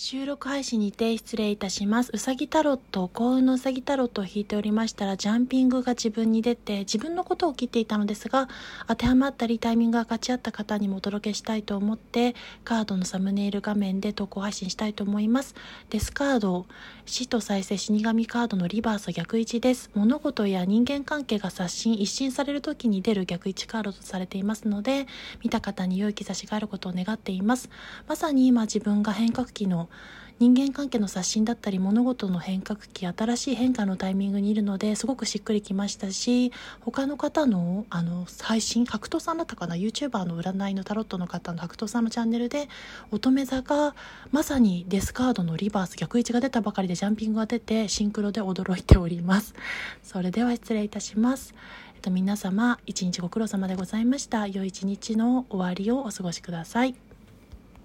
収録配信にて失礼いたします。うさぎタロット、幸運のうさぎタロットを引いておりましたら、ジャンピングが自分に出て、自分のことを切っていたのですが、当てはまったりタイミングが勝ち合った方にもお届けしたいと思って、カードのサムネイル画面で投稿配信したいと思います。デスカード、死と再生死神カードのリバース逆位置です。物事や人間関係が刷新、一新される時に出る逆位置カードとされていますので、見た方に良い兆しがあることを願っています。まさに今自分が変革期の人間関係の刷新だったり物事の変革期新しい変化のタイミングにいるのですごくしっくりきましたし他の方のあの配信白桃さんだったかな YouTuber の占いのタロットの方の白桃さんのチャンネルで乙女座がまさにデスカードのリバース逆位置が出たばかりでジャンピングが出てシンクロで驚いております。それでは失礼いたします。えっと皆様一日ご苦労様でございました。良い一日の終わりをお過ごしください。